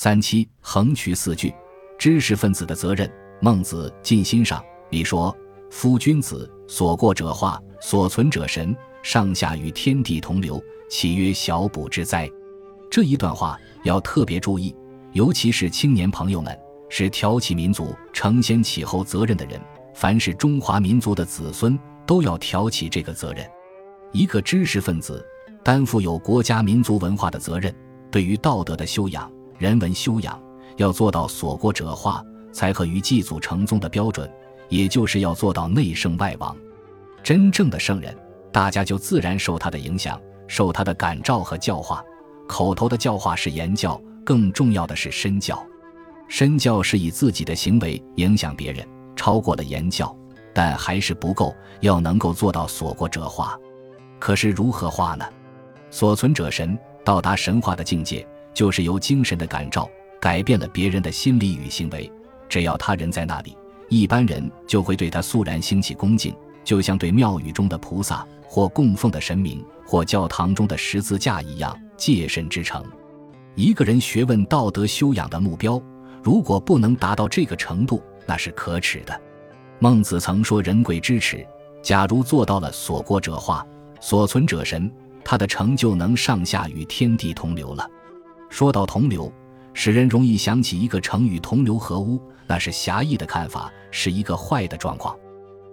三七横渠四句，知识分子的责任。孟子尽心上里说：“夫君子所过者化，所存者神，上下与天地同流，岂曰小补之哉？”这一段话要特别注意，尤其是青年朋友们，是挑起民族承先启后责任的人。凡是中华民族的子孙，都要挑起这个责任。一个知识分子担负有国家民族文化的责任，对于道德的修养。人文修养要做到所过者化，才合于祭祖成宗的标准，也就是要做到内圣外王。真正的圣人，大家就自然受他的影响，受他的感召和教化。口头的教化是言教，更重要的是身教。身教是以自己的行为影响别人，超过了言教，但还是不够，要能够做到所过者化。可是如何化呢？所存者神，到达神话的境界。就是由精神的感召改变了别人的心理与行为。只要他人在那里，一般人就会对他肃然兴起恭敬，就像对庙宇中的菩萨或供奉的神明或教堂中的十字架一样，戒慎之诚。一个人学问道德修养的目标，如果不能达到这个程度，那是可耻的。孟子曾说：“人贵知耻。”假如做到了所过者化，所存者神，他的成就能上下与天地同流了。说到同流，使人容易想起一个成语“同流合污”，那是狭义的看法，是一个坏的状况。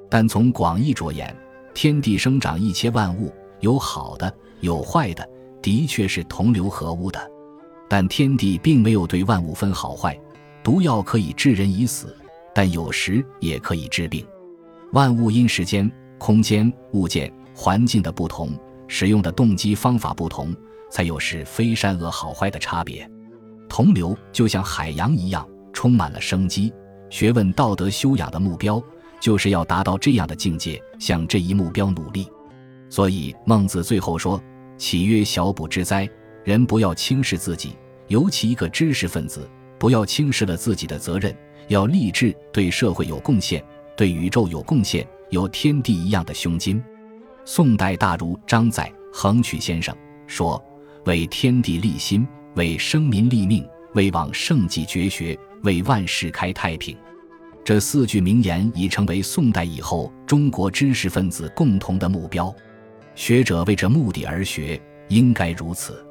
但从广义着眼，天地生长一切万物，有好的，有坏的，的确是同流合污的。但天地并没有对万物分好坏，毒药可以致人以死，但有时也可以治病。万物因时间、空间、物件、环境的不同，使用的动机方法不同。才有是非善恶好坏的差别，同流就像海洋一样，充满了生机。学问道德修养的目标，就是要达到这样的境界，向这一目标努力。所以孟子最后说：“岂曰小补之哉？”人不要轻视自己，尤其一个知识分子，不要轻视了自己的责任，要立志对社会有贡献，对宇宙有贡献，有天地一样的胸襟。宋代大儒张载、横渠先生说。为天地立心，为生民立命，为往圣继绝学，为万世开太平。这四句名言已成为宋代以后中国知识分子共同的目标。学者为这目的而学，应该如此。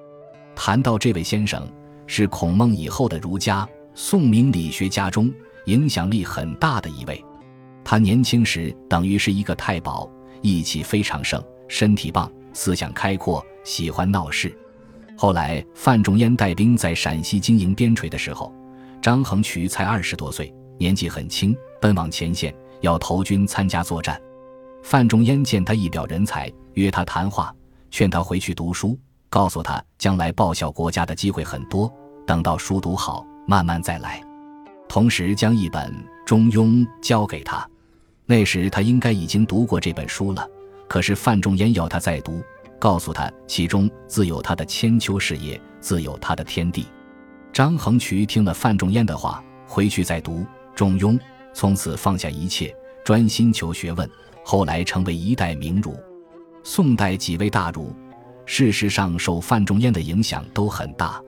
谈到这位先生，是孔孟以后的儒家、宋明理学家中影响力很大的一位。他年轻时等于是一个太保，义气非常盛，身体棒，思想开阔，喜欢闹事。后来，范仲淹带兵在陕西经营边陲的时候，张衡渠才二十多岁，年纪很轻，奔往前线要投军参加作战。范仲淹见他一表人才，约他谈话，劝他回去读书，告诉他将来报效国家的机会很多，等到书读好，慢慢再来。同时将一本《中庸》交给他。那时他应该已经读过这本书了，可是范仲淹要他再读。告诉他，其中自有他的千秋事业，自有他的天地。张衡渠听了范仲淹的话，回去再读《中庸》，从此放下一切，专心求学问。后来成为一代名儒。宋代几位大儒，事实上受范仲淹的影响都很大。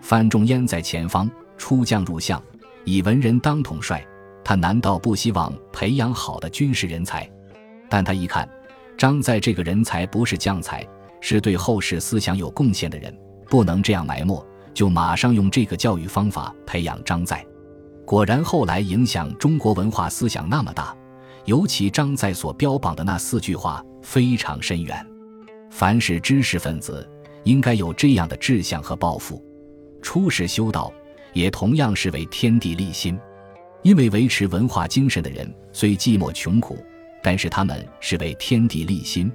范仲淹在前方出将入相，以文人当统帅，他难道不希望培养好的军事人才？但他一看。张载这个人才不是将才，是对后世思想有贡献的人，不能这样埋没，就马上用这个教育方法培养张载。果然，后来影响中国文化思想那么大，尤其张载所标榜的那四句话非常深远。凡是知识分子，应该有这样的志向和抱负。出世修道，也同样是为天地立心，因为维持文化精神的人虽寂寞穷苦。但是他们是为天地立心，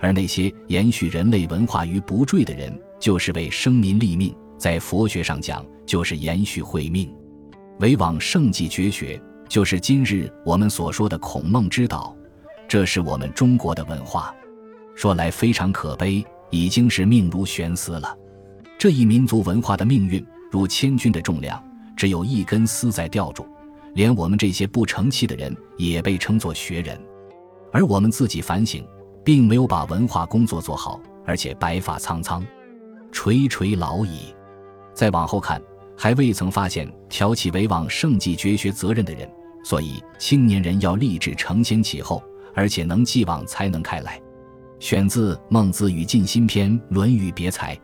而那些延续人类文化于不坠的人，就是为生民立命。在佛学上讲，就是延续慧命。为往圣继绝学，就是今日我们所说的孔孟之道，这是我们中国的文化。说来非常可悲，已经是命如悬丝了。这一民族文化的命运，如千钧的重量，只有一根丝在吊住，连我们这些不成器的人，也被称作学人。而我们自己反省，并没有把文化工作做好，而且白发苍苍，垂垂老矣。再往后看，还未曾发现挑起为往圣继绝学责任的人，所以青年人要立志承先启后，而且能继往才能开来。选自《孟子与尽心篇》《论语别裁》。